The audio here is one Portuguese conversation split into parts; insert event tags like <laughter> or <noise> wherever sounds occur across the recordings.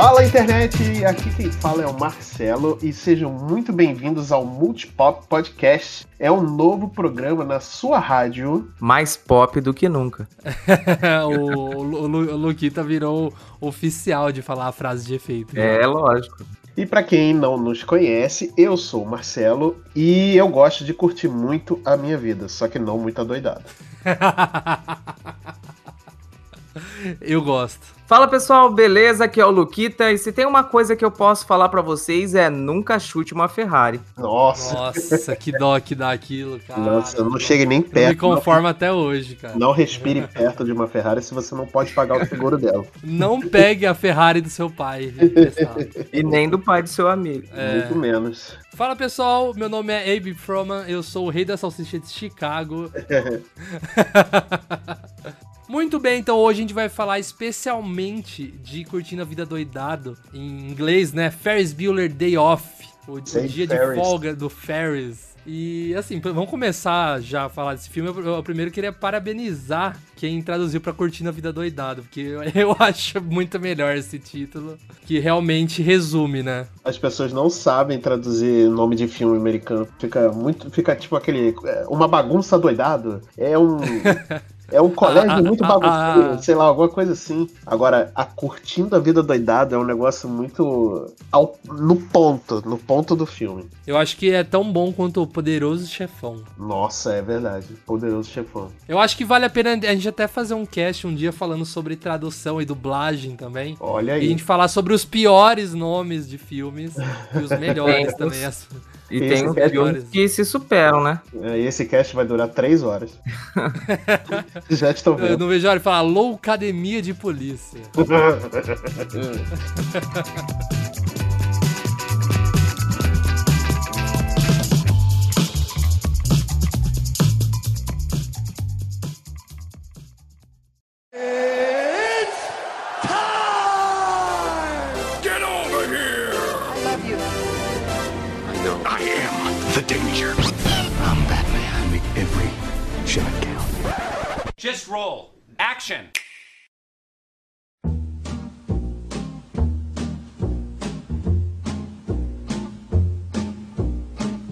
Fala internet, aqui quem fala é o Marcelo e sejam muito bem-vindos ao Multipop Podcast. É um novo programa na sua rádio. Mais pop do que nunca. <laughs> o, o, o Luquita virou oficial de falar a frase de efeito. É, lógico. E para quem não nos conhece, eu sou o Marcelo e eu gosto de curtir muito a minha vida, só que não muito adoidado. <laughs> <laughs> eu gosto. Fala pessoal, beleza? Aqui é o Luquita e se tem uma coisa que eu posso falar para vocês é nunca chute uma Ferrari. Nossa. Nossa, que dó que dá aquilo, cara. Nossa, eu não chegue nem perto. me conformo não, até hoje, cara. Não respire perto de uma Ferrari se você não pode pagar o seguro dela. Não pegue a Ferrari do seu pai. <laughs> e nem do pai do seu amigo. É... Muito menos. Fala pessoal, meu nome é Abe Froman, eu sou o rei da salsicha de Chicago. <laughs> Muito bem, então hoje a gente vai falar especialmente de Curtindo a Vida Doidado, em inglês, né? Ferris Bueller Day Off, o, o dia Ferris. de folga do Ferris. E assim, vamos começar já a falar desse filme. Eu, eu primeiro queria parabenizar quem traduziu para Curtindo a Vida Doidado, porque eu, <laughs> eu acho muito melhor esse título, que realmente resume, né? As pessoas não sabem traduzir nome de filme americano. Fica muito, fica tipo aquele é, uma bagunça doidado. É um <laughs> É um colégio ah, muito ah, bagunceiro, ah, sei lá, alguma coisa assim. Agora, a curtindo a vida doidada é um negócio muito ao, no ponto, no ponto do filme. Eu acho que é tão bom quanto o Poderoso Chefão. Nossa, é verdade. Poderoso Chefão. Eu acho que vale a pena a gente até fazer um cast um dia falando sobre tradução e dublagem também. Olha aí. E a gente falar sobre os piores nomes de filmes e os melhores também. <laughs> E tem os filmes que se superam, né? É, e esse cast vai durar três horas. <laughs> Já estou vendo. Eu não vejo a hora de falar Loucademia de Polícia. <laughs> Just roll. Action.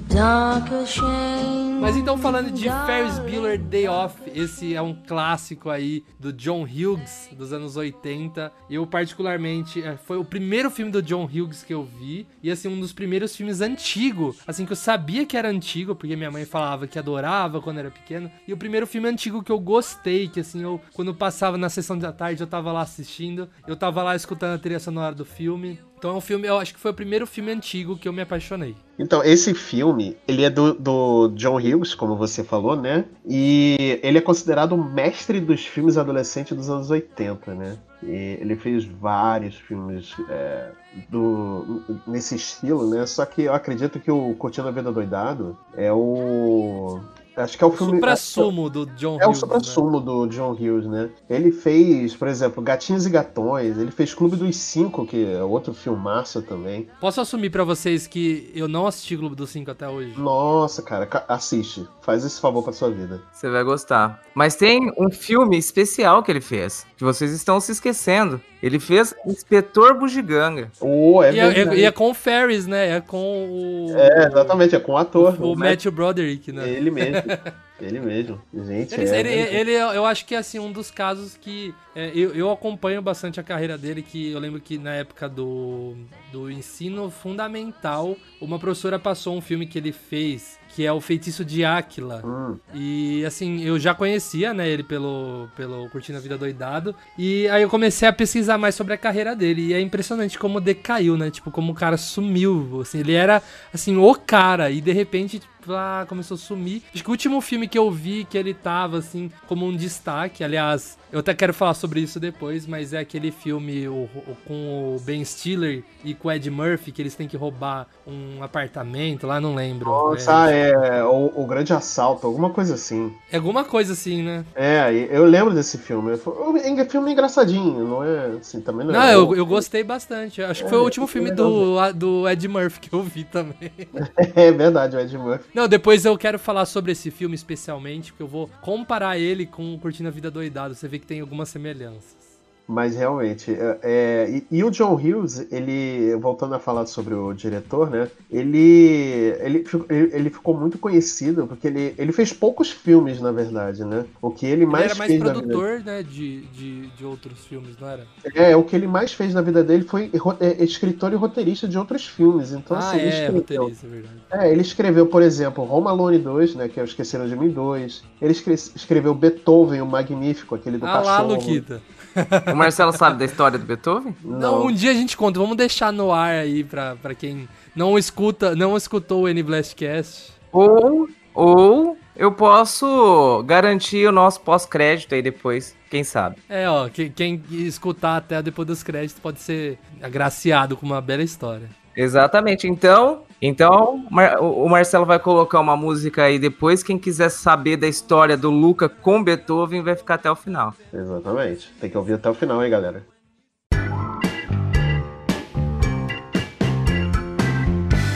Darker shade Mas então falando de Ferris Bueller Day Off, esse é um clássico aí do John Hughes dos anos 80. Eu particularmente é, foi o primeiro filme do John Hughes que eu vi e assim um dos primeiros filmes antigo, assim que eu sabia que era antigo porque minha mãe falava que adorava quando era pequeno. E o primeiro filme antigo que eu gostei, que assim eu quando eu passava na sessão da tarde eu tava lá assistindo, eu tava lá escutando a trilha sonora do filme. Então é um filme, eu acho que foi o primeiro filme antigo que eu me apaixonei. Então, esse filme, ele é do, do John Hughes, como você falou, né? E ele é considerado o mestre dos filmes adolescentes dos anos 80, né? E ele fez vários filmes é, do, nesse estilo, né? Só que eu acredito que o Curtindo a Vida Doidado é o Acho que é o filme. Supra-sumo do John Hughes. É o supra-sumo né? do John Hughes, né? Ele fez, por exemplo, Gatinhos e Gatões, ele fez Clube dos Cinco, que é outro filmaço também. Posso assumir para vocês que eu não assisti Clube dos Cinco até hoje? Nossa, cara, assiste. Faz esse favor pra sua vida. Você vai gostar. Mas tem um filme especial que ele fez, que vocês estão se esquecendo. Ele fez Inspetor Bugiganga. Oh, é e, é, e é com o Ferris, né? É com o. É, exatamente, é com o ator. O, o Matthew Broderick, né? Ele mesmo. <laughs> Ele mesmo. Gente, ele, é ele, ele, eu acho que é assim, um dos casos que é, eu, eu acompanho bastante a carreira dele, que eu lembro que na época do, do ensino fundamental, uma professora passou um filme que ele fez que é o Feitiço de Áquila. Hum. E assim, eu já conhecia, né, ele pelo, pelo Curtindo a Vida Doidado. E aí eu comecei a pesquisar mais sobre a carreira dele. E é impressionante como decaiu, né? Tipo, como o cara sumiu. Assim, ele era, assim, o cara. E de repente, lá, começou a sumir. Acho que o último filme que eu vi que ele tava, assim, como um destaque, aliás, eu até quero falar sobre isso depois, mas é aquele filme o, o, com o Ben Stiller e com o Ed Murphy, que eles têm que roubar um apartamento lá, não lembro. Nossa, é, é o, o, Grande Assalto, alguma coisa assim. É alguma coisa assim, né? É, eu lembro desse filme. É filme engraçadinho, não é assim, também não, não é. eu, eu gostei bastante. Acho que é, foi o último filme do, do Ed Murphy que eu vi também. <laughs> É verdade, o Ed Murphy. Não, depois eu quero falar sobre esse filme especialmente, porque eu vou comparar ele com Curtindo a Vida Doidado. Você vê que tem algumas semelhanças. Mas realmente, é, é, e, e, o John Hughes, ele, voltando a falar sobre o diretor, né? Ele, ele, ele ficou muito conhecido porque ele, ele fez poucos filmes, na verdade, né? O que ele mais ele era mais produtor, né, de, de, de outros filmes, não era? É, o que ele mais fez na vida dele foi é, escritor e roteirista de outros filmes. Então, ah, assim, é, ele escreveu, roteirista, é verdade. É, ele escreveu, por exemplo, Home Alone 2, né? Que é o Esqueceram de Mim 2. Ele escreveu Beethoven, o Magnífico, aquele do ah, cachorro. lá, Luquita. <laughs> O Marcelo sabe da história do Beethoven? Não. não, um dia a gente conta. Vamos deixar no ar aí pra, pra quem não escuta, não escutou o N-Blastcast. Ou, ou eu posso garantir o nosso pós-crédito aí depois, quem sabe. É, ó, quem, quem escutar até depois dos créditos pode ser agraciado com uma bela história. Exatamente. Então, então o Marcelo vai colocar uma música aí depois. Quem quiser saber da história do Luca com Beethoven vai ficar até o final. Exatamente. Tem que ouvir até o final, hein, galera.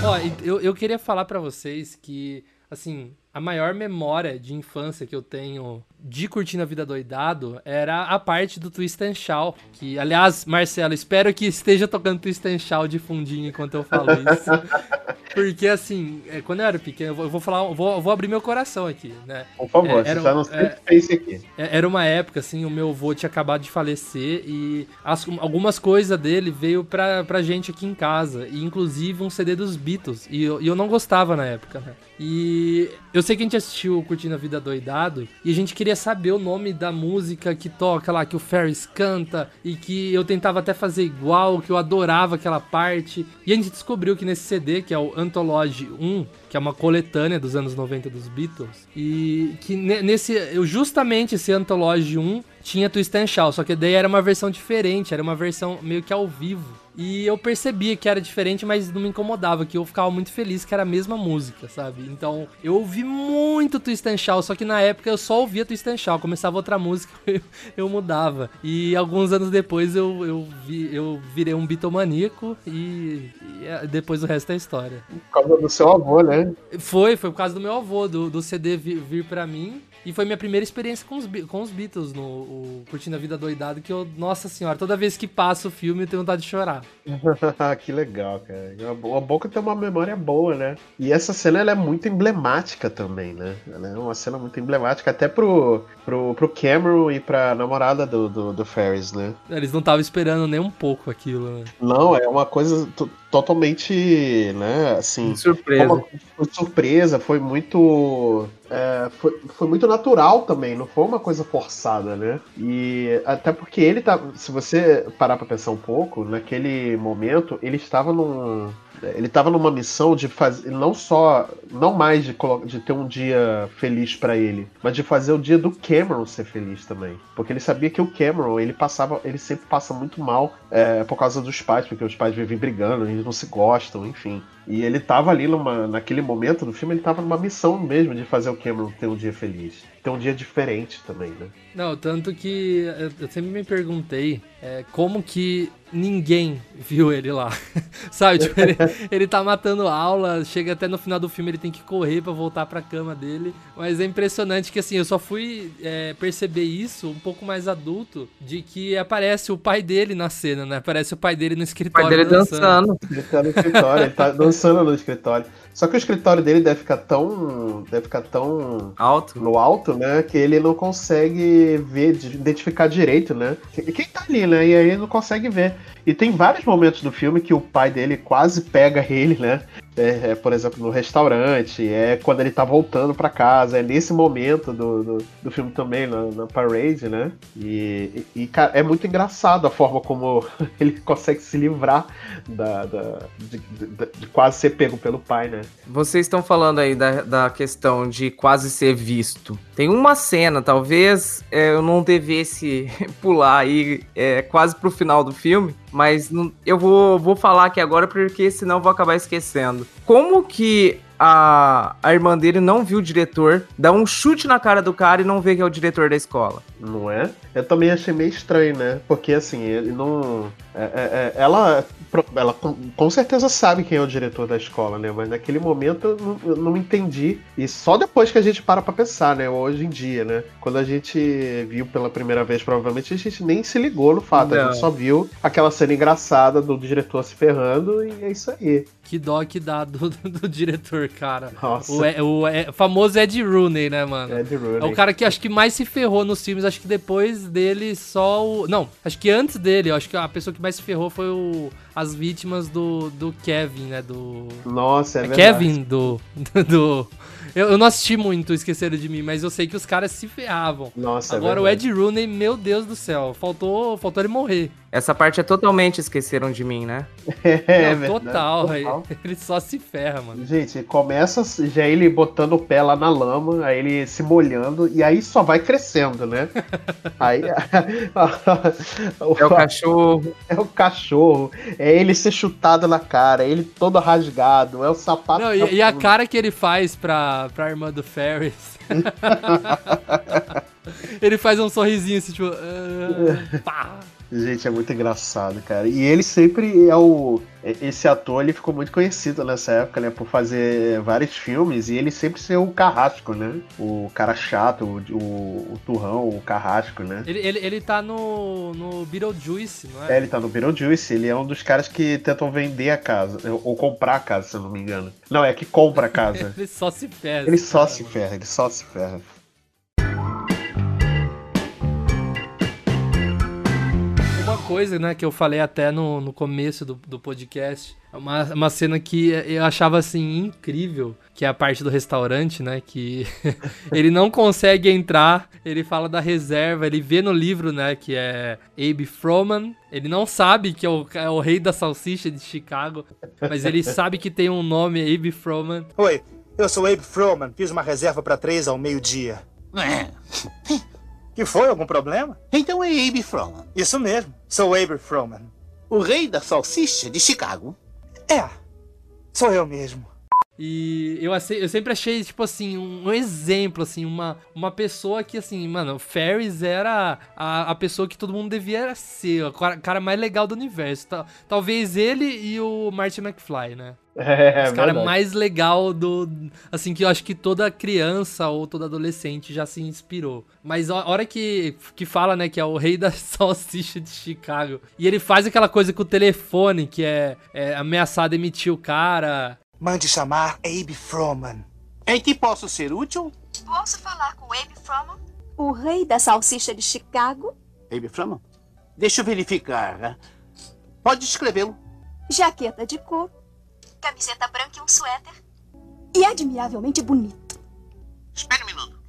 Ó, eu, eu queria falar para vocês que, assim, a maior memória de infância que eu tenho de Curtindo a Vida Doidado era a parte do Twist and Shout. Que, aliás, Marcelo, espero que esteja tocando Twist and Shout de fundinho enquanto eu falo isso. <laughs> Porque, assim, é, quando eu era pequeno, eu vou, falar, eu vou, eu vou abrir meu coração aqui, né? Por favor, é, era, você já não é, face aqui. É, era uma época, assim, o meu avô tinha acabado de falecer e as, algumas coisas dele veio pra, pra gente aqui em casa. E, inclusive, um CD dos Beatles. E eu, e eu não gostava na época, né? E eu sei que a gente assistiu Curtindo a Vida Doidado e a gente queria saber o nome da música que toca lá, que o Ferris canta e que eu tentava até fazer igual, que eu adorava aquela parte. E a gente descobriu que nesse CD, que é o Anthology 1, que é uma coletânea dos anos 90 dos Beatles, e que nesse, justamente esse Anthology 1 tinha Twist and Shout, só que daí era uma versão diferente, era uma versão meio que ao vivo. E eu percebia que era diferente, mas não me incomodava, que eu ficava muito feliz que era a mesma música, sabe? Então, eu ouvi muito Twist and Shout, só que na época eu só ouvia Twist and Shout, começava outra música, <laughs> eu, eu mudava. E alguns anos depois eu, eu, vi, eu virei um bitomaníaco e, e, é, depois o resto é história. Por causa do seu avô, né? Foi, foi por causa do meu avô, do, do CD vir, vir para mim. E foi minha primeira experiência com os, com os Beatles, no o, Curtindo a Vida Doidado, que eu, nossa senhora, toda vez que passa o filme eu tenho vontade de chorar. <laughs> que legal, cara. A Boca tem uma memória boa, né? E essa cena ela é muito emblemática também, né? Ela é uma cena muito emblemática até pro, pro, pro Cameron e pra namorada do, do, do Ferris, né? Eles não estavam esperando nem um pouco aquilo, né? Não, é uma coisa totalmente, né, assim... Surpresa. Foi surpresa, foi muito... É, foi, foi muito natural também, não foi uma coisa forçada, né? E até porque ele tá... Se você parar pra pensar um pouco, naquele momento, ele estava num ele estava numa missão de fazer não só não mais de, de ter um dia feliz para ele, mas de fazer o dia do Cameron ser feliz também, porque ele sabia que o Cameron ele passava, ele sempre passa muito mal é, por causa dos pais, porque os pais vivem brigando, eles não se gostam, enfim. E ele tava ali numa, naquele momento do filme, ele tava numa missão mesmo de fazer o Cameron ter um dia feliz. Ter um dia diferente também, né? Não, tanto que eu sempre me perguntei é, como que ninguém viu ele lá. <laughs> Sabe? Tipo, ele, ele tá matando aula, chega até no final do filme, ele tem que correr para voltar pra cama dele. Mas é impressionante que assim, eu só fui é, perceber isso um pouco mais adulto, de que aparece o pai dele na cena, né? Aparece o pai dele no escritório. O pai dele dançando. dançando. Ele tá no escritório, ele tá <laughs> dançando no escritório. Só que o escritório dele deve ficar tão. deve ficar tão. Alto. no alto, né? Que ele não consegue ver, identificar direito, né? Quem tá ali, né? E aí não consegue ver. E tem vários momentos do filme que o pai dele quase pega ele, né? É, é, por exemplo, no restaurante, é quando ele tá voltando para casa, é nesse momento do, do, do filme também, na, na, parade, né? E, e, cara, é muito engraçado a forma como <laughs> ele consegue se livrar da, da de, de, de, quase ser pego pelo pai, né? Vocês estão falando aí da, da questão de quase ser visto. Tem uma cena, talvez é, eu não devesse <laughs> pular aí é, quase pro final do filme, mas não, eu vou, vou falar aqui agora porque senão vou acabar esquecendo. Como que a, a irmã dele não viu o diretor, dá um chute na cara do cara e não vê que é o diretor da escola? Não é? Eu também achei meio estranho, né? Porque assim, ele não. É, é, é ela ela com, certeza sabe quem é o diretor da escola, né? Mas naquele momento eu não, eu não entendi. E só depois que a gente para pra pensar, né? Hoje em dia, né? Quando a gente viu pela primeira vez, provavelmente a gente nem se ligou no fato. Não. A gente só viu aquela cena engraçada do diretor se ferrando e é isso aí. Que dó que dá do, do, do diretor, cara. Nossa. O, o, famoso Ed Rooney, né, mano? Ed Rooney. É o cara que acho que mais se ferrou nos filmes. Acho que depois dele só o. Não, acho que antes dele, acho que a pessoa que mais se ferrou foi o, as vítimas do, do Kevin, né? Do. Nossa, é, é Kevin do. do eu, eu, não assisti muito Esqueceram de Mim, mas eu sei que os caras se ferravam. Nossa, é Agora é o Ed Rooney, meu Deus do céu, faltou, faltou ele morrer. Essa parte é totalmente esqueceram de mim, né? <laughs> É, Não, total, total. Ele só se ferra, mano. Gente, começa já ele botando o pé lá na lama, aí ele se molhando, e aí só vai crescendo, né? <laughs> aí. <laughs> é o cachorro. É o cachorro. É ele ser chutado na cara, é ele todo rasgado, é o sapato. Não, e, e, a cara que ele faz pra, pra irmã do Ferris. ele faz um sorrisinho assim, tipo. Uh, pá. Gente, é muito engraçado, cara. E ele sempre é o. Esse ator ele ficou muito conhecido nessa época, né? Por fazer vários filmes e ele sempre ser o carrasco, né? O cara chato, o, o, o turrão, o carrasco, né? Ele, ele, ele tá no, no Beetlejuice, não é? É, ele tá no Beetlejuice. Ele é um dos caras que tentam vender a casa, ou comprar a casa, se eu não me engano. Não, é que compra a casa. <laughs> ele só se ferra. Ele só se ferra, ele só se ferra. Coisa, né, que eu falei até no, no começo do, do podcast. É uma, uma cena que eu achava, assim, incrível, que é a parte do restaurante, né, que <laughs> ele não consegue entrar, ele fala da reserva, ele vê no livro, né, que é Abe Froman, ele não sabe que é o, é o rei da salsicha de Chicago, mas ele <laughs> sabe que tem um nome, Abe Froman. Oi, eu sou Abe Froman, fiz uma reserva para três ao meio-dia. É. Que foi? Algum problema? Então é Abe Froman. Isso mesmo. Sou Abe Froman. O rei da salsicha de Chicago. É. Sou eu mesmo. E eu, eu sempre achei, tipo assim, um, exemplo, assim, uma, uma pessoa que, assim, mano, o Ferris era a, a pessoa que todo mundo devia ser, o cara mais legal do universo. Talvez ele e o Martin McFly, né? <laughs> É, Os cara mais legal do. Assim, que eu acho que toda criança ou todo adolescente já se inspirou. Mas a hora que, que fala, né, que é o rei da <laughs> salsicha de Chicago. E ele faz aquela coisa com o telefone, que é, é ameaçar demitir o cara. Mande chamar Abe Froman. Em que posso ser útil? Posso falar com Abe Froman? O rei da salsicha de Chicago? Abe Froman? Deixa eu verificar. Pode escrevê-lo. Jaqueta de couro camiseta branca e um suéter. E admiravelmente bonito. Espere um minuto.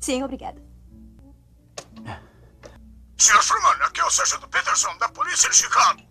Sim, obrigada. Sr. Freeman, aqui é o Sargento Peterson, da Polícia de Chicago.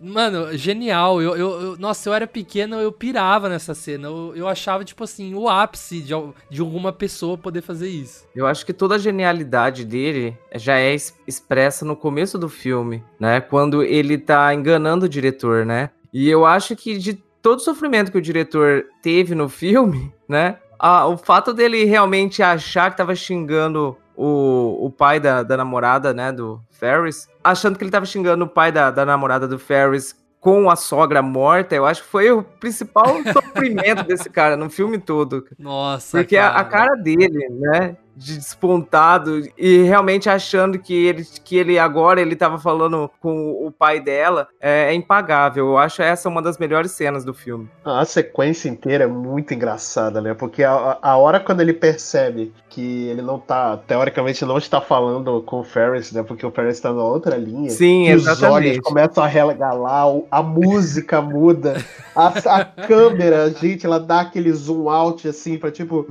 Mano, genial. Eu, eu, eu, nossa, eu era pequeno, eu pirava nessa cena. Eu, eu achava, tipo assim, o ápice de, de alguma pessoa poder fazer isso. Eu acho que toda a genialidade dele já é expressa no começo do filme, né? Quando ele tá enganando o diretor, né? E eu acho que de todo o sofrimento que o diretor teve no filme, <laughs> né? Ah, o fato dele realmente achar que tava xingando o, o pai da, da namorada, né, do Ferris, achando que ele tava xingando o pai da, da namorada do Ferris com a sogra morta, eu acho que foi o principal <laughs> sofrimento desse cara no filme todo. Nossa, Porque cara. A, a cara dele, né, de despontado e realmente achando que ele, que ele agora ele tava falando com o pai dela é, é, impagável. Eu acho essa uma das melhores cenas do filme. A sequência inteira é muito engraçada, né? Porque a, a hora quando ele percebe que ele não tá, teoricamente não está falando com o Ferris, né? Porque o Ferris tá na outra linha. Sim, exatamente. Os olhos começam a regalar, a música <laughs> muda, a, a câmera, gente, ela dá aquele zoom out assim para tipo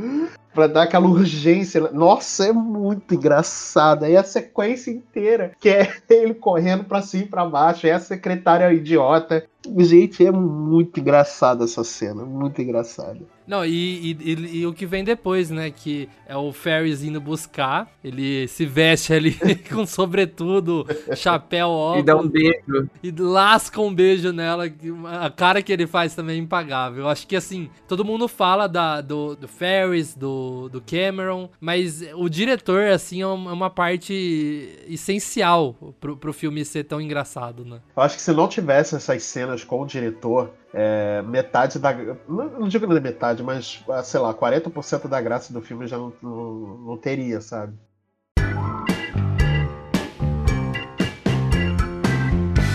para dar aquela urgência. Nossa, é muito engraçado. Aí a sequência inteira, que é <laughs> ele correndo para cima e pra baixo, é a secretária idiota. Gente, é muito engraçada essa cena, muito engraçada. Não, e, e, e, e, o que vem depois, né? Que é o Ferris indo buscar. Ele se veste ali <laughs> com sobretudo, chapéu, óculos. E dá um beijo. E lasca um beijo nela. A cara que ele faz também é impagável. Eu acho que, assim, todo mundo fala da, do, do Ferris, do, do Cameron, mas o diretor, assim, é uma parte essencial pro, pro filme ser tão engraçado, né? Eu acho que se não tivesse essas cenas com o diretor, é, metade da. Não digo na metade, mas, ah, sei lá, 40% da graça do filme já não, não, não teria, sabe?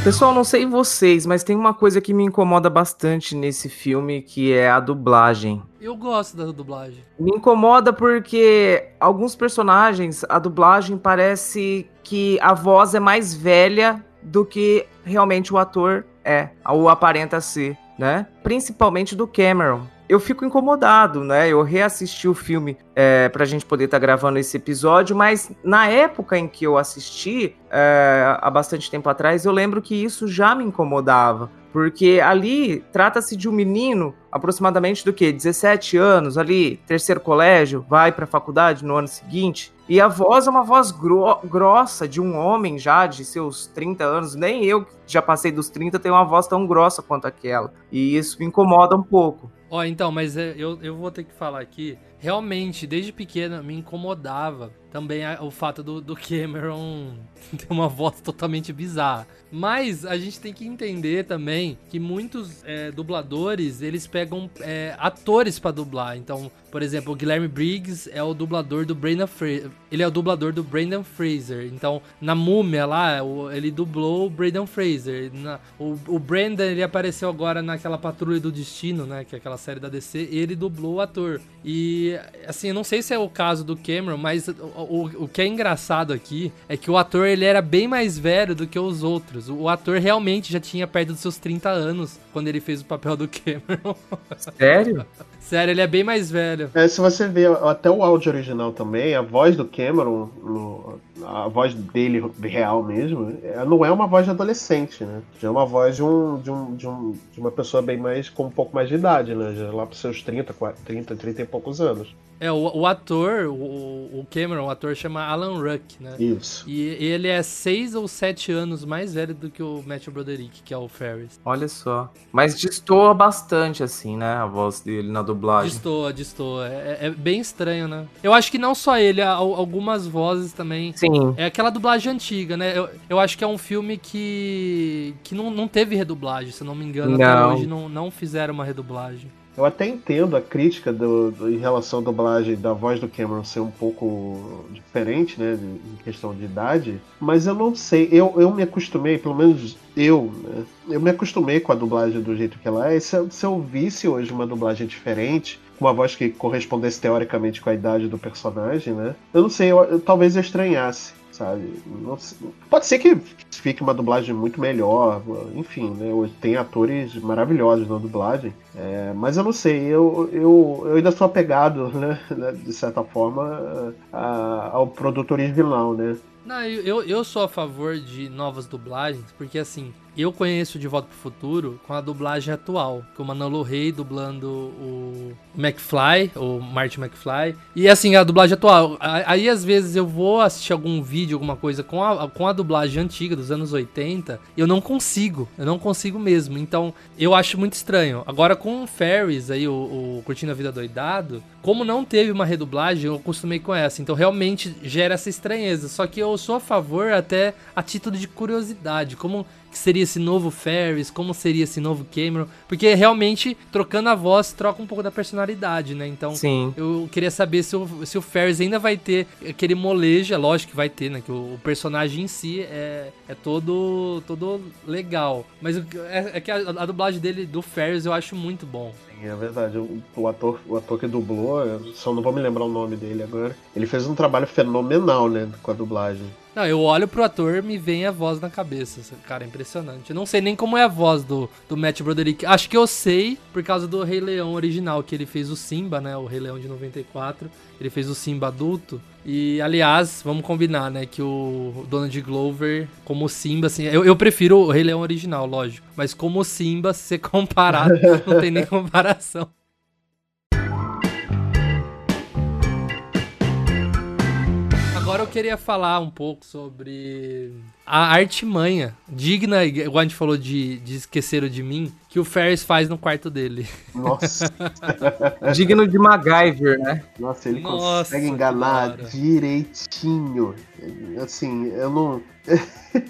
Pessoal, não sei vocês, mas tem uma coisa que me incomoda bastante nesse filme, que é a dublagem. Eu gosto da dublagem. Me incomoda porque alguns personagens, a dublagem parece que a voz é mais velha do que realmente o ator é, ou aparenta ser né? Principalmente do Cameron. Eu fico incomodado, né? Eu reassisti o filme é, pra gente poder estar tá gravando esse episódio, mas na época em que eu assisti, é, há bastante tempo atrás, eu lembro que isso já me incomodava. Porque ali trata-se de um menino, aproximadamente do que? 17 anos, ali, terceiro colégio, vai para a faculdade no ano seguinte. E a voz é uma voz gro grossa de um homem já de seus 30 anos. Nem eu, que já passei dos 30, tenho uma voz tão grossa quanto aquela. E isso me incomoda um pouco. Ó, oh, então, mas é, eu, eu vou ter que falar aqui. Realmente, desde pequena, me incomodava também o fato do, do Cameron <laughs> ter uma voz totalmente bizarra. Mas a gente tem que entender também que muitos é, dubladores, eles pegam é, atores para dublar. Então, por exemplo, o Guilherme Briggs é o dublador do Brandon Fraser. Ele é o dublador do Brandon Fraser. Então, na Múmia lá, ele dublou o Brandon Fraser. Na, o, o Brandon, ele apareceu agora naquela Patrulha do Destino, né? Que é aquela série da DC. Ele dublou o ator. E, assim, eu não sei se é o caso do Cameron, mas o, que é engraçado aqui é que o ator ele era bem mais velho do que os outros. O ator realmente já tinha perto dos seus 30 anos quando ele fez o papel do <laughs> Cameron. Sério? Sério, ele é bem mais velho. É, se você ver até o áudio original também, a voz do Cameron, no, a voz dele real mesmo, é, não é uma voz de adolescente, né? Já é uma voz de, um, de, um, de, um, de uma pessoa bem mais, com um pouco mais de idade, né? Já lá para seus 30, 40, 30, 30 e poucos anos. É, o, o ator, o, o, Cameron, o ator chama Alan Ruck, né? Isso. E ele é seis ou sete anos mais velho do que o Matthew Broderick, que é o Ferris. Olha só. Mas destoa bastante, assim, né? A voz dele na dublagem. Destoa, destoa. É, é bem estranho, né? Eu acho que não só ele, algumas vozes também. Sim. É aquela dublagem antiga, né? Eu, eu acho que é um filme que, que não, não teve redublagem, se eu não me engano. Não. Até hoje não, não fizeram uma redublagem. Eu até entendo a crítica do, do, em relação à dublagem da voz do Cameron ser um pouco diferente, né, em questão de idade, mas eu não sei, eu, eu me acostumei, pelo menos eu, né, eu me acostumei com a dublagem do jeito que ela é, se, se eu visse hoje uma dublagem diferente, com uma voz que correspondesse teoricamente com a idade do personagem, né, eu não sei, eu, eu talvez eu estranhasse sabe? pode ser que fique uma dublagem muito melhor, enfim, né? Tem atores maravilhosos na dublagem, é, mas eu não sei, eu, eu, eu ainda sou apegado, <laughs> né, de certa forma, a, ao produto original, né? Não, eu, eu sou a favor de novas dublagens, porque assim, eu conheço De Volta pro Futuro com a dublagem atual, com o Manolo Rey dublando o McFly, o Marty McFly. E assim, a dublagem atual. Aí às vezes eu vou assistir algum vídeo, alguma coisa com a, com a dublagem antiga dos anos 80, e eu não consigo. Eu não consigo mesmo. Então, eu acho muito estranho. Agora com o Ferris aí, o, o Curtindo a Vida Doidado, como não teve uma redublagem, eu acostumei com essa. Então realmente gera essa estranheza. Só que eu sou a favor até a título de curiosidade. Como que seria esse novo Ferris, como seria esse novo Cameron, porque realmente trocando a voz troca um pouco da personalidade, né? Então, Sim. eu queria saber se o, se o Ferris ainda vai ter aquele molejo, é lógico que vai ter, né? Que o, o personagem em si é, é todo, todo legal. Mas é, é que a, a, dublagem dele, do Ferris, eu acho muito bom. é verdade. O, o ator, o ator que dublou, eu só não vou me lembrar o nome dele agora. Ele fez um trabalho fenomenal, né, com a dublagem. Não, eu olho pro ator me vem a voz na cabeça. Cara, é impressionante. Eu não sei nem como é a voz do, do Matt Broderick. Acho que eu sei por causa do Rei Leão original, que ele fez o Simba, né? O Rei Leão de 94. Ele fez o Simba adulto. E, aliás, vamos combinar, né? Que o Donald Glover, como Simba, assim. Eu, eu prefiro o Rei Leão original, lógico. Mas como Simba, se ser <laughs> comparado, não tem nem comparação. Queria falar um pouco sobre a artimanha digna, igual a gente falou de, de Esqueceram de Mim, que o Ferris faz no quarto dele. Nossa. Digno de MacGyver, né? Nossa, ele Nossa, consegue enganar cara. direitinho. Assim, eu não.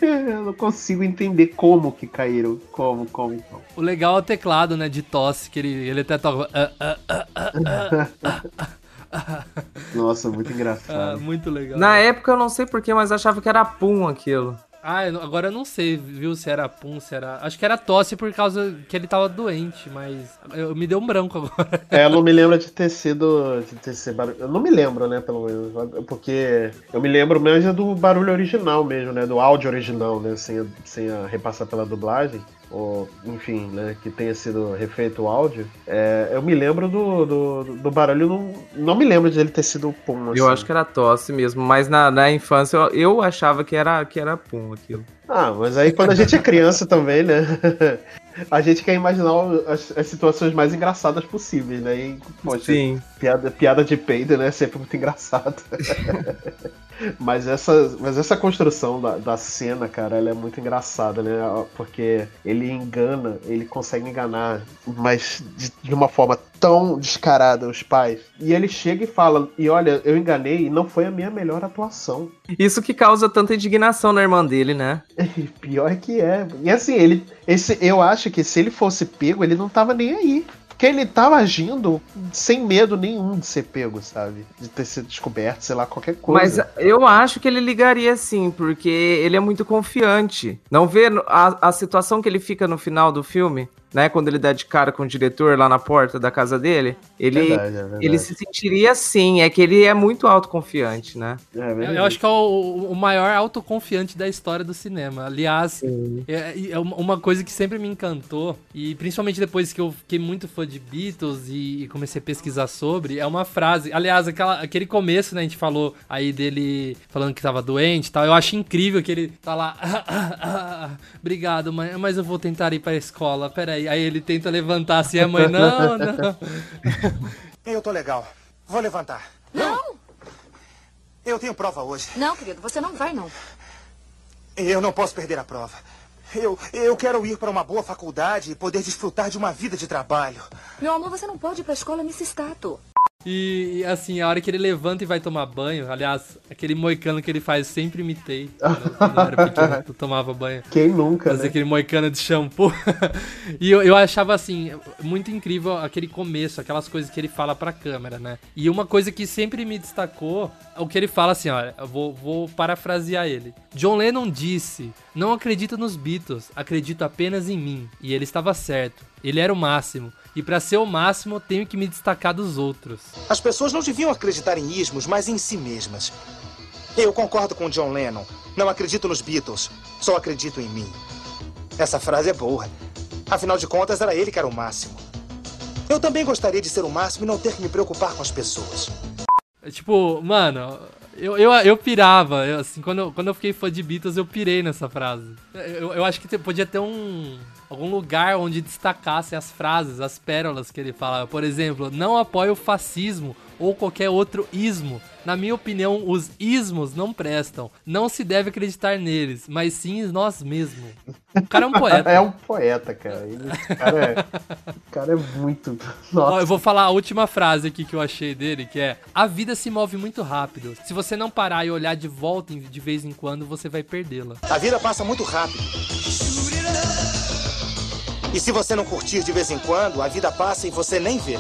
eu não consigo entender como que caíram. Como, como, como. O legal é o teclado, né, de tosse, que ele, ele até toca. Ah, ah, ah, ah, ah, ah, Nossa, muito ah, engraçado. muito legal. Na época eu não sei porquê, mas achava que era Pum aquilo. Ah, agora eu não sei, viu, se era pum, se era... Acho que era tosse por causa que ele tava doente, mas eu, me deu um branco <laughs> agora. É, eu não me lembro de ter sido. De ter sido barulho. Eu não me lembro, né, pelo menos. Porque eu me lembro mesmo do barulho original mesmo, né? Do áudio original, né? Sem, sem a repassar pela dublagem. Ou, enfim, né? Que tenha sido refeito o áudio. É, eu me lembro do, do, do barulho. Não, não me lembro de ele ter sido pum. Assim. Eu acho que era tosse mesmo, mas na, na infância eu, eu achava que era, que era Pum aquilo. Ah, mas aí quando a gente é criança também, né? <laughs> A gente quer imaginar as, as situações mais engraçadas possíveis, né? E, poxa, Sim. Piada, piada de peido, né? Sempre muito engraçado. <laughs> mas, essa, mas essa construção da, da cena, cara, ela é muito engraçada, né? Porque ele engana, ele consegue enganar, mas de, de uma forma tão descarada os pais. E ele chega e fala: E olha, eu enganei e não foi a minha melhor atuação. Isso que causa tanta indignação na irmã dele, né? <laughs> Pior é que é. E assim, ele. Esse, eu acho que se ele fosse pego, ele não tava nem aí. Porque ele tava agindo sem medo nenhum de ser pego, sabe? De ter sido descoberto, sei lá, qualquer Mas coisa. eu acho que ele ligaria sim, porque ele é muito confiante. Não vê a, a situação que ele fica no final do filme, né? Quando ele dá de cara com o diretor lá na porta da casa dele, ele, Verdade, é verdade. ele se sentiria assim. É que ele é muito autoconfiante, né? É Eu, verdade. eu acho que é o, o maior autoconfiante da história do cinema. Aliás, é, é uma uma coisa que sempre me encantou, e principalmente depois que eu fiquei muito fã de Beatles e, e comecei a pesquisar sobre, é uma frase. Aliás, aquela, aquele começo, né? A gente falou aí dele falando que tava doente e tal. Eu acho incrível que ele tá lá. <laughs> "Ah, ah, ah, obrigado, mãe, mas eu vou tentar ir pra escola. Peraí. Aí ele tenta levantar assim, a mãe, não, não. <laughs> Eu tô legal. Vou levantar. Não, Eu tenho prova hoje. não, querido, você não vai, não. Eu não posso perder a prova. Eu, eu quero ir para uma boa faculdade e poder desfrutar de uma vida de trabalho. Meu amor, você não pode ir pra escola nesse status. E, assim, a hora que ele levanta e vai tomar banho, aliás, aquele moicano que ele faz, sempre imitei. Quando eu- quando eu era pequeno, eu tomava banho. Quem nunca, Fazer né? aquele moicano de shampoo. <laughs> e eu, eu achava assim, muito incrível aquele começo, aquelas coisas que ele fala pra câmera, né? E uma coisa que sempre me destacou é o que ele fala assim, olha, eu vou, vou parafrasear ele. John Lennon disse: Não acredito nos Beatles, acredito apenas em mim. E ele estava certo. Ele era o máximo. E pra ser o máximo, eu tenho que me destacar dos outros. As pessoas não deviam acreditar em ismos, mas em si mesmas. Eu concordo com John Lennon. Não acredito nos Beatles, só acredito em mim. Essa frase é boa. Afinal de contas, era ele que era o máximo. Eu também gostaria de ser o máximo e não ter que me preocupar com as pessoas. É, Tipo, mano, eu, eu, eu pirava. eu, assim, quando, eu, quando eu fiquei fã de Beatles, eu pirei nessa frase. Eu, eu acho que podia ter um. Algum lugar onde destacasse as frases, as pérolas que ele fala. Por exemplo, não apoio o fascismo ou qualquer outro ismo. Na minha opinião, os ismos não prestam. Não se deve acreditar neles, mas sim em nós mesmos. O cara é um poeta. <laughs> É um poeta, cara. Ele- cara é, esse cara é muito. Ó, Nossa. eu vou falar a última frase aqui que eu achei dele, que é: A vida se move muito rápido. Se você não parar e olhar de volta de vez em quando, você vai perdê-la. A vida passa muito rápido. E se você não curtir de vez em quando, a vida passa e você nem vê.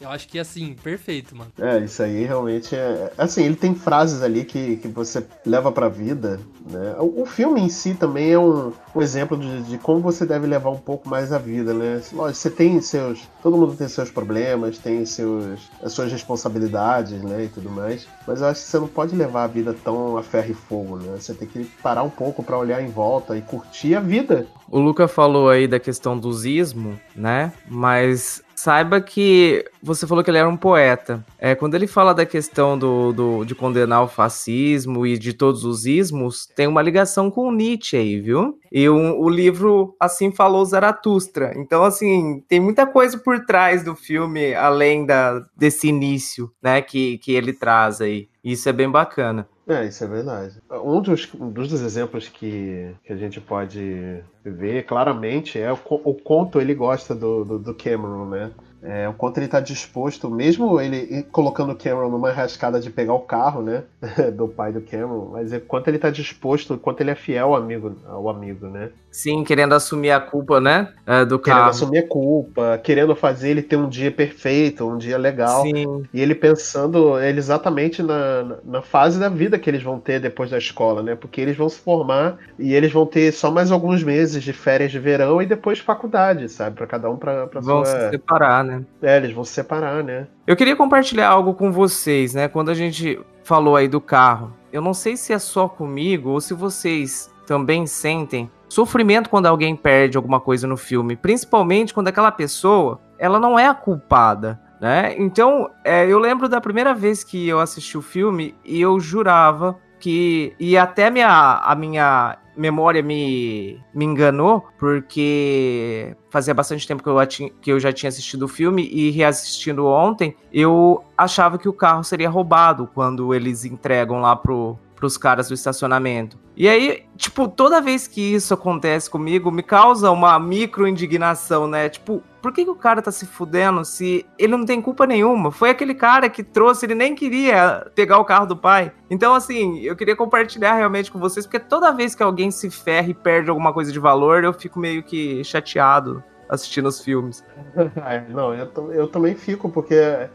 Eu acho que assim, perfeito, mano. É, isso aí realmente é. Assim, ele tem frases ali que, que você leva pra vida, né? O, o filme em si também é um, um exemplo de, de como você deve levar um pouco mais a vida, né? Lógico, você tem seus. Todo mundo tem seus problemas, tem seus, as suas responsabilidades, né? E tudo mais. Mas eu acho que você não pode levar a vida tão a ferro e fogo, né? Você tem que parar um pouco pra olhar em volta e curtir a vida. O Luca falou aí da questão do ismo, né? Mas saiba que você falou que ele era um poeta. É, quando ele fala da questão do, do, de condenar o fascismo e de todos os ismos, tem uma ligação com Nietzsche aí, viu? E um, o livro Assim Falou Zaratustra. Então, assim, tem muita coisa por trás do filme, além da, desse início, né, que, que ele traz aí. Isso é bem bacana. É, isso é verdade. Um dos, um dos exemplos que, que a gente pode ver claramente é o, o conto ele gosta do, do, do Cameron, né? É, o quanto ele está disposto, mesmo ele colocando o Cameron numa rascada de pegar o carro, né? <laughs> do pai do Cameron, mas é quanto ele está disposto, o quanto ele é fiel ao amigo, ao amigo, né? Sim, querendo assumir a culpa, né? É, do querendo carro. assumir a culpa, querendo fazer ele ter um dia perfeito, um dia legal. Sim. E ele pensando ele exatamente na, na fase da vida que eles vão ter depois da escola, né? Porque eles vão se formar e eles vão ter só mais alguns meses de férias de verão e depois faculdade, sabe? Para cada um para Vão sua... se separar, né? É, eles vão se separar, né? Eu queria compartilhar algo com vocês, né? Quando a gente falou aí do carro, eu não sei se é só comigo ou se vocês também sentem sofrimento quando alguém perde alguma coisa no filme, principalmente quando aquela pessoa, ela não é a culpada, né? Então, é, eu lembro da primeira vez que eu assisti o filme e eu jurava que e até minha, a minha memória me, me enganou, porque fazia bastante tempo que eu, que eu já tinha assistido o filme e reassistindo ontem, eu achava que o carro seria roubado quando eles entregam lá pro, pros caras do estacionamento. E aí, tipo, toda vez que isso acontece comigo, me causa uma micro indignação, né? Tipo, por que, que o cara tá se fudendo se ele não tem culpa nenhuma? Foi aquele cara que trouxe, ele nem queria pegar o carro do pai. Então, assim, eu queria compartilhar realmente com vocês, porque toda vez que alguém se ferra e perde alguma coisa de valor, eu fico meio que chateado assistindo os filmes. <laughs> É, não, eu, eu também fico, porque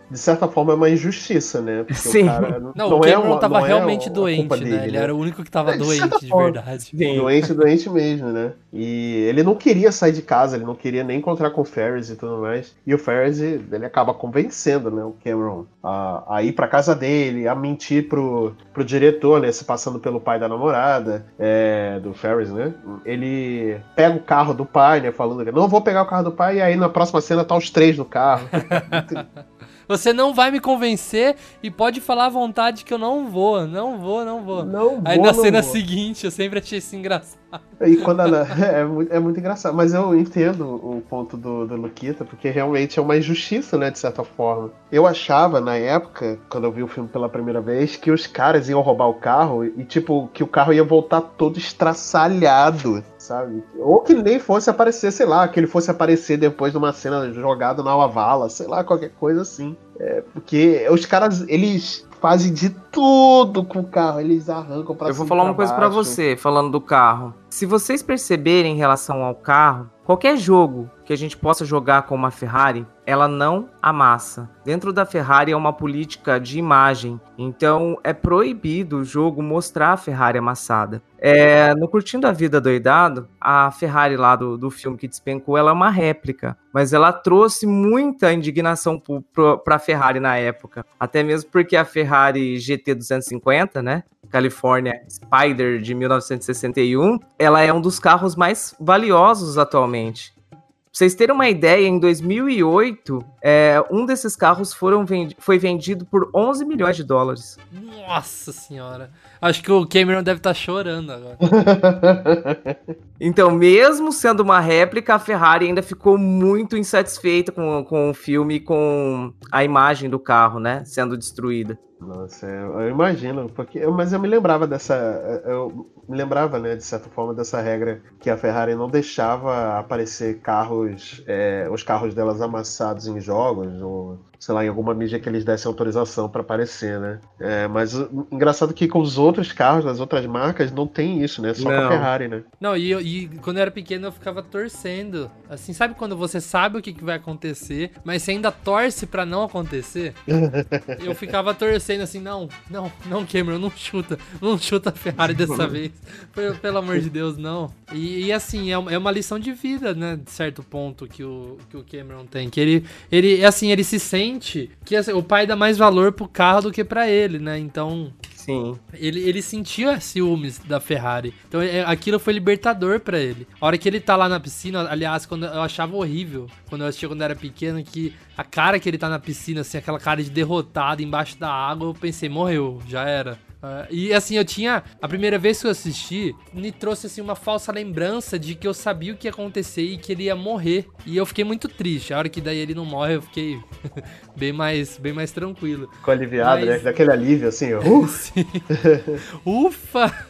de certa forma é uma injustiça, né? Porque <laughs> Sim. o cara não, Não, o é Cameron uma- tava não é realmente uma doente, né? dele, Ele era o único que tava É, de doente de forma. verdade. Doente, doente mesmo, né? E ele não queria sair de casa, ele não queria nem encontrar com o Ferris e tudo mais. E o Ferris, ele acaba convencendo, né, o Cameron a, a ir pra casa dele, a mentir pro, pro diretor, né, se passando pelo pai da namorada, é, do Ferris, né? Ele pega o carro do pai, né, falando que não vou pegar o carro do pai, e aí na próxima cena tá os três no carro. <laughs> Você não vai me convencer e pode falar à vontade que eu não vou, não vou, não vou. Não Aí vou, na cena vou. seguinte, eu sempre achei isso engraçado. E quando ela. <laughs> É muito, é muito engraçado. Mas eu entendo o ponto do, do Luquita, porque realmente é uma injustiça, né, de certa forma. Eu achava, na época, quando eu vi o filme pela primeira vez, que os caras iam roubar o carro e, tipo, que o carro ia voltar todo estraçalhado, sabe? Ou que nem fosse aparecer, sei lá, que ele fosse aparecer depois de uma cena jogada na vala, sei lá, qualquer coisa assim. É, porque os caras, eles fazem de tudo com o carro, eles arrancam pra Eu vou falar uma coisa pra baixo. você, falando do carro. Se vocês perceberem em relação ao carro, qualquer jogo que a gente possa jogar com uma Ferrari, ela não amassa. Dentro da Ferrari é uma política de imagem, então é proibido o jogo mostrar a Ferrari amassada. É, no Curtindo a Vida Doidado, a Ferrari lá do, do filme que despencou, ela é uma réplica, mas ela trouxe muita indignação pro- pra Ferrari na época. Até mesmo porque a Ferrari GT 250, né? California Spider de 1961, ela é um dos carros mais valiosos atualmente. Pra vocês terem uma ideia, em 2008, é, um desses carros foram vendi- foi vendido por 11 milhões de dólares. Nossa senhora. Acho que o Cameron deve estar chorando agora. <laughs> Então, mesmo sendo uma réplica, a Ferrari ainda ficou muito insatisfeita com, com o filme e com a imagem do carro, né? Sendo destruída. Nossa, eu, imagino, porque eu- mas eu me lembrava dessa, eu me lembrava, né, de certa forma dessa regra que a Ferrari não deixava aparecer carros, é, os carros delas amassados em jogos ou sei lá, em alguma mídia que eles dessem autorização para aparecer, né? É, mas o, engraçado que com os outros carros, das outras marcas, não tem isso, né? Só Não. com a Ferrari, né? Não, e, eu- e quando eu era pequeno eu ficava torcendo. Assim, sabe quando você sabe o que, que vai acontecer, mas você ainda torce pra não acontecer? <laughs> eu ficava torcendo assim, não, não, não, Cameron, não chuta, não chuta a Ferrari dessa <laughs> vez. Pelo, amor de Deus, não. E, e, assim, é, uma- é uma lição de vida, né, de certo ponto que o, que o Cameron tem. Que ele, ele, assim, ele se sente que assim, o pai dá mais valor pro carro do que pra ele, né? Então, Sim. ele, ele sentia ciúmes da Ferrari. Então é, aquilo foi libertador pra ele. A hora que ele tá lá na piscina, aliás, quando eu achava horrível, quando eu assistia quando eu era pequeno, que a cara que ele tá na piscina, assim, aquela cara de derrotado embaixo da água, eu pensei, morreu, já era. Ah, e assim, eu tinha. A primeira vez que eu assisti, me trouxe assim uma falsa lembrança de que eu sabia o que ia acontecer e que ele ia morrer. E eu fiquei muito triste. A hora que daí ele não morre, eu fiquei <laughs> bem mais, bem mais tranquilo. Ficou aliviado, Mas- né? Daquele alívio, assim, ó. <laughs> Uh! <laughs> Ufa!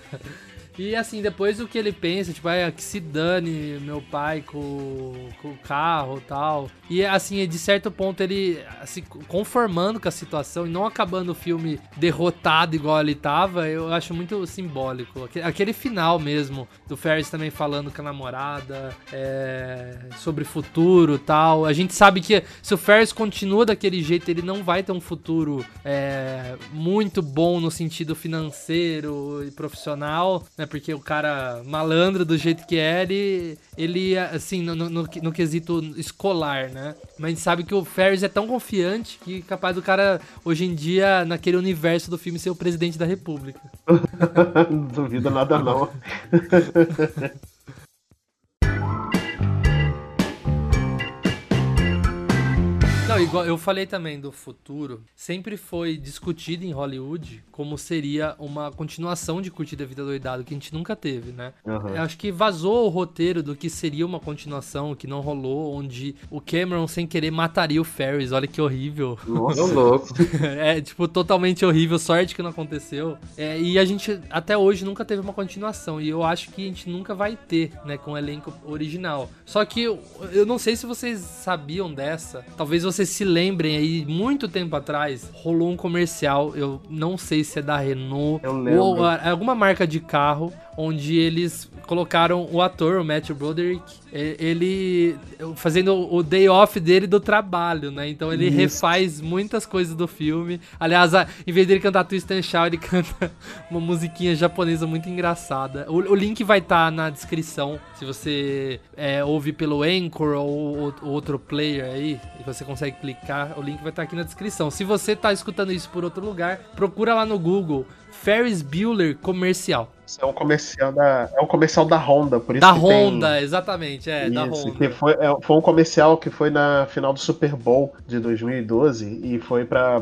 E assim, depois o que ele pensa, tipo, ah, que se dane meu pai com, com o carro e tal. E assim, de certo ponto ele se conformando com a situação e não acabando o filme derrotado igual ele tava, eu acho muito simbólico. Aque- Aquele final mesmo, do Ferris também falando com a namorada, é, sobre futuro tal. A gente sabe que se o Ferris continua daquele jeito, ele não vai ter um futuro é, muito bom no sentido financeiro e profissional, né? Porque o cara malandro do jeito que é, ele, ele assim, no, no, no- no quesito escolar, né? Mas a gente sabe que o Ferris é tão confiante que capaz do cara, hoje em dia, naquele universo do filme, ser o presidente da república. <laughs> Não nada, não. <laughs> igual eu falei também do futuro, sempre foi discutido em Hollywood como seria uma continuação de Curtida a Vida Doidado, que a gente nunca teve, né? Eu acho que vazou o roteiro do que seria uma continuação, que não rolou, onde o Cameron, sem querer, mataria o Ferris. Olha que horrível. Nossa. louco. <laughs> é, tipo, totalmente horrível. Sorte que não aconteceu. É, e a gente, até hoje, nunca teve uma continuação. E eu acho que a gente nunca vai ter, né, com o elenco original. Só que eu, eu não sei se vocês sabiam dessa. Talvez vocês se lembrem aí, muito tempo atrás, rolou um comercial. Eu não sei se é da Renault ou alguma marca de carro. Onde eles colocaram o ator, o Matthew Broderick, ele fazendo o day off dele do trabalho, né? Então ele Isso. refaz muitas coisas do filme. Aliás, a- em vez dele cantar Twist and Shout, ele <laughs> canta uma musiquinha japonesa muito engraçada. O, o link vai estar na descrição. Se você é, ouve pelo Anchor ou, ou- ou outro player aí, e você consegue clicar, o link vai estar aqui na descrição. Se você tá escutando isso por outro lugar, procura lá no Google Ferris Bueller comercial. Isso é um comercial da, é um comercial da Honda, por isso Da que tem- Honda, exatamente, é, da Isso, Honda. que foi, é, foi um comercial que foi na final do Super Bowl de 2012 e foi pra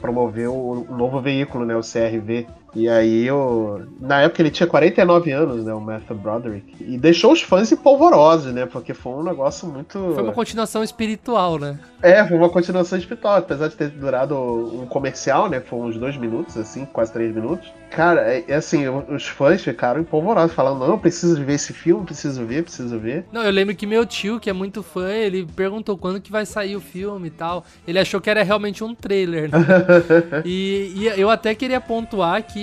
promover o, o novo veículo, né, o CRV. E aí, o, na época ele tinha 49 anos, né, o Matthew Broderick, e deixou os fãs empolvorosos, né, porque foi um negócio muito... Foi uma continuação espiritual, né? É, foi uma continuação espiritual, apesar de ter durado um comercial, né, foi uns dois minutos, assim, quase três minutos. Cara, é, é assim, os fãs ficaram empolvorosos, falando, não, eu preciso ver esse filme, preciso ver, preciso ver. Não, eu lembro que meu tio, que é muito fã, ele perguntou quando que vai sair o filme e tal. Ele achou que era realmente um trailer, né? <laughs> e, e eu até queria pontuar que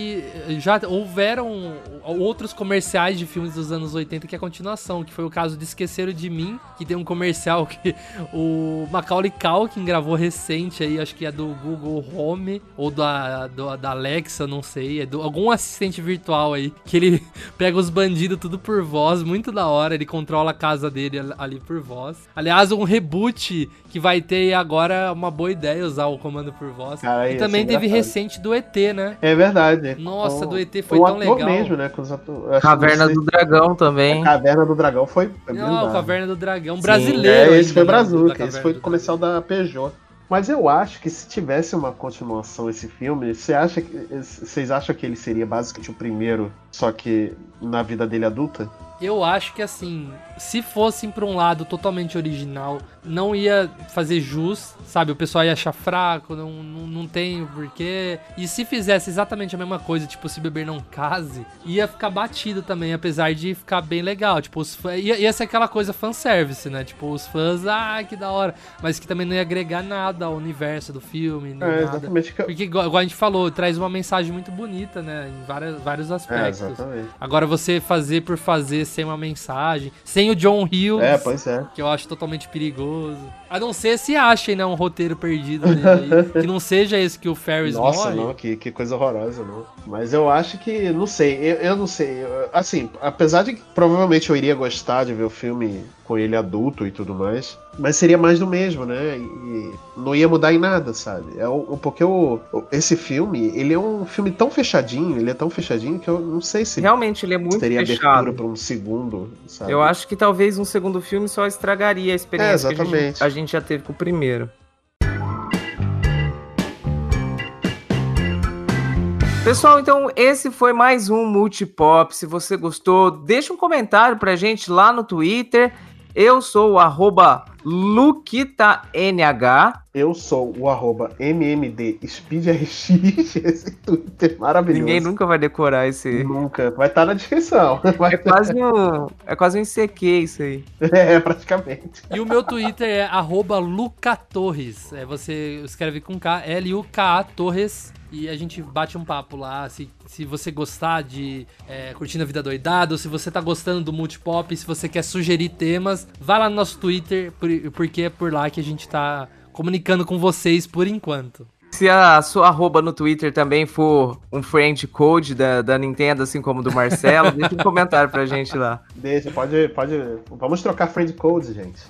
já houveram outros comerciais de filmes dos anos 80 que é a continuação, que foi o caso de Esqueceram de Mim, que tem um comercial <laughs> que o Macaulay Culkin gravou recente aí, acho que é do Google Home ou da, do- da Alexa, não sei, é do algum assistente virtual aí, que ele <laughs> pega os bandidos tudo por voz, muito da hora, ele controla a casa dele al- ali por voz. Aliás, um reboot que vai ter agora uma boa ideia usar o comando por voz. Cara, e também teve engraçado. recente do ET, né? É verdade. Nossa, Com- do ET foi tão legal. mesmo, né? Com os ator- Caverna do Dragão também. A Caverna do Dragão foi. foi Não. Caverna do Dragão Sim, brasileiro. É, esse foi né, Brazuca, esse foi comercial da Peugeot. Mas eu acho que se tivesse uma continuação esse filme, você acha que, vocês acham que ele seria basicamente o primeiro, só que na vida dele adulta? Eu acho que assim, se fossem pra um lado totalmente original, não ia fazer jus, sabe? O pessoal ia achar fraco, não, não, não tem porquê. E se fizesse exatamente a mesma coisa, tipo, se beber não case, ia ficar batido também, apesar de ficar bem legal. Tipo, os fãs, ia, ia ser aquela coisa fanservice, né? Tipo, os fãs, ah, que da hora. Mas que também não ia agregar nada ao universo do filme, nem É, nada. exatamente. Porque, igual a gente falou, traz uma mensagem muito bonita, né? Em várias, vários É, aspectos. exatamente. Agora você fazer por fazer sem uma mensagem, sem o John Hughes, É, pois é. que eu acho totalmente perigoso. A não ser se achem, né, um roteiro perdido nele aí, <laughs> que não seja esse que o Ferris Nossa, morre. não, que, que coisa horrorosa, não. Mas eu acho que, não sei, eu, eu não sei. assim, apesar de que provavelmente eu iria gostar de ver o filme com ele adulto e tudo mais, mas seria mais do mesmo, né? E não ia mudar em nada, sabe? É o, porque o, esse filme, ele é um filme tão fechadinho, ele é tão fechadinho que eu não sei se Realmente, ele é muito teria fechado. abertura pra um segundo, sabe? Eu acho que talvez um segundo filme só estragaria a experiência É, que a gente, a gente já teve com o primeiro. Pessoal, então esse foi mais um Multipop. Se você gostou, deixa um comentário pra gente lá no Twitter. Eu sou o arroba LuquitaNH. Eu sou o arroba MMDSpeedRX, <laughs> esse Twitter maravilhoso. Ninguém nunca vai decorar esse. Nunca. Vai estar na descrição. <laughs> Vai- É quase um, é quase um ICQ isso aí. É, praticamente. E o meu Twitter é arroba lucatorres. É, você escreve com K, L-U-K-A Torres. E a gente bate um papo lá. Se, se você gostar de é, Curtindo a Vida Doidada, ou se você tá gostando do Multipop, se você quer sugerir temas, vai lá no nosso Twitter, por- porque é por lá que a gente tá comunicando com vocês por enquanto. Se a sua arroba no Twitter também for um friend code da, da Nintendo, assim como do Marcelo, deixa um comentário pra gente lá. Deixa, pode, pode. Vamos trocar friend codes, gente.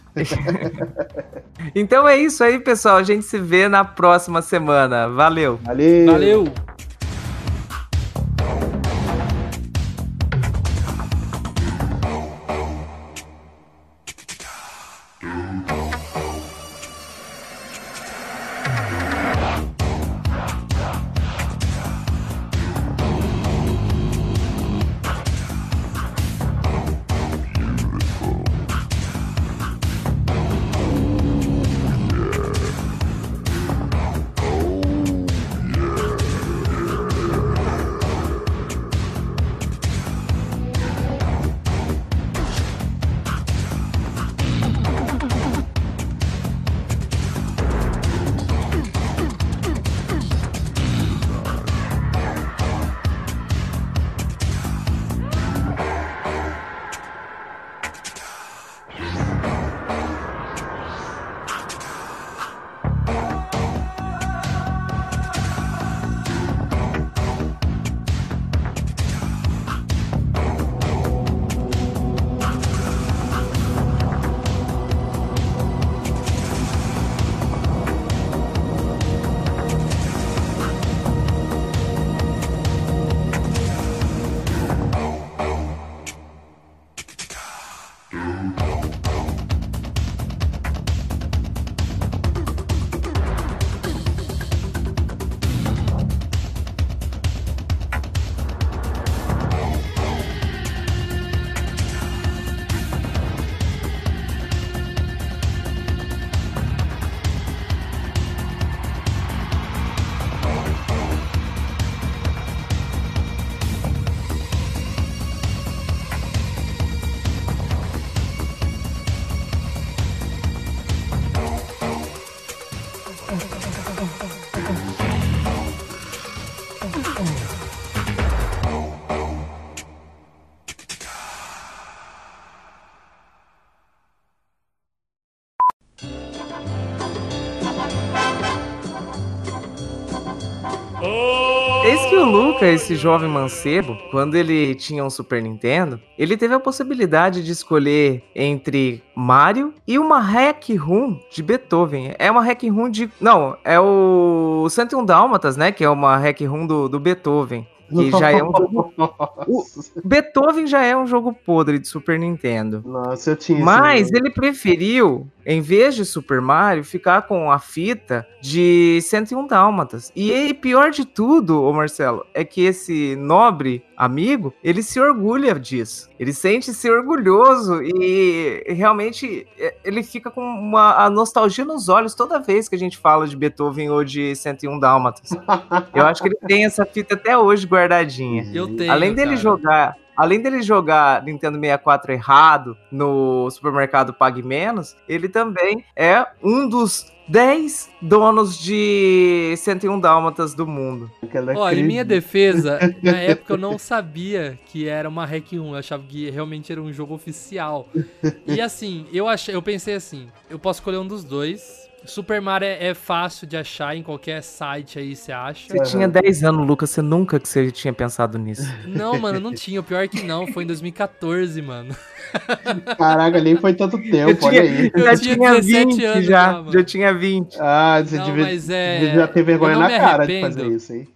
Então é isso aí, pessoal. A gente se vê na próxima semana. Valeu! Valeu! Valeu! Luca, esse jovem mancebo, quando ele tinha um Super Nintendo, ele teve a possibilidade de escolher entre Mario e uma hack room de Beethoven. É uma hack room de. Não, é o 101 Dálmatas, né? Que é uma hack room do, do Beethoven. Que já é um <laughs> jogo. Beethoven já é um jogo podre de Super Nintendo. Nossa, eu tinha Mas ele preferiu em vez de Super Mario, ficar com a fita de 101 Dálmatas. E aí, pior de tudo, ô Marcelo, é que esse nobre amigo, ele se orgulha disso. Ele sente-se orgulhoso e realmente é, ele fica com uma a nostalgia nos olhos toda vez que a gente fala de Beethoven ou de 101 Dálmatas. Eu acho que ele tem essa fita até hoje guardadinha. Eu tenho, Além dele cara. jogar Além dele jogar Nintendo 64 errado no supermercado Pague Menos, ele também é um dos 10 donos de 101 Dálmatas do mundo. Aquela Ó, em crise. minha defesa, <laughs> na época eu não sabia que era uma Hack 1, eu achava que realmente era um jogo oficial. E assim, eu achei, eu pensei assim, eu posso escolher um dos dois. Super Mario é, é fácil de achar em qualquer site aí, você acha. Você tinha 10 anos, Lucas, você nunca que você tinha pensado nisso. Não, mano, não tinha. O pior é que não, foi em 2014, mano. Caraca, nem foi tanto tempo, Eu olha tinha, aí. Eu já tinha tinha 17 20 anos já, já, já tinha 20. Ah, você Não, devia, mas é- devia já ter vergonha na cara de fazer isso, hein?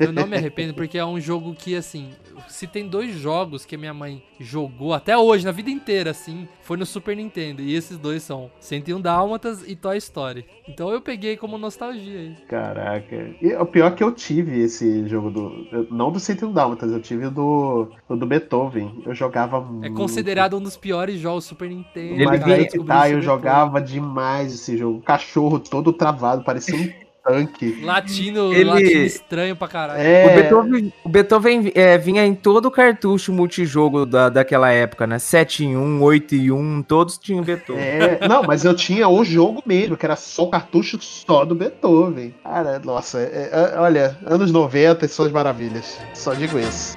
Eu não me arrependo porque é um jogo que, assim, se tem dois jogos que minha mãe jogou até hoje, na vida inteira, assim, foi no Super Nintendo. E esses dois são 101 Dálmatas e Toy Story. Então eu peguei como nostalgia aí. Caraca. E o pior é que eu tive esse jogo do. Não do 101 Dálmatas, eu tive o do, o do Beethoven. Eu jogava É muito. considerado um dos piores jogos do Super Nintendo. Mas aí que tá, eu jogava demais esse jogo. Cachorro todo travado, parecia um tanque. Latino, Ele- latino estranho pra caralho. É, O Beethoven, o Beethoven é, vinha em todo o cartucho multijogo da, daquela época, né? 7 em 1, 8 em 1, todos tinham Beethoven. é, não, mas eu tinha o jogo mesmo, que era só o cartucho só do Beethoven. Cara, nossa, é- é- olha, anos 90 e suas maravilhas. Só digo isso.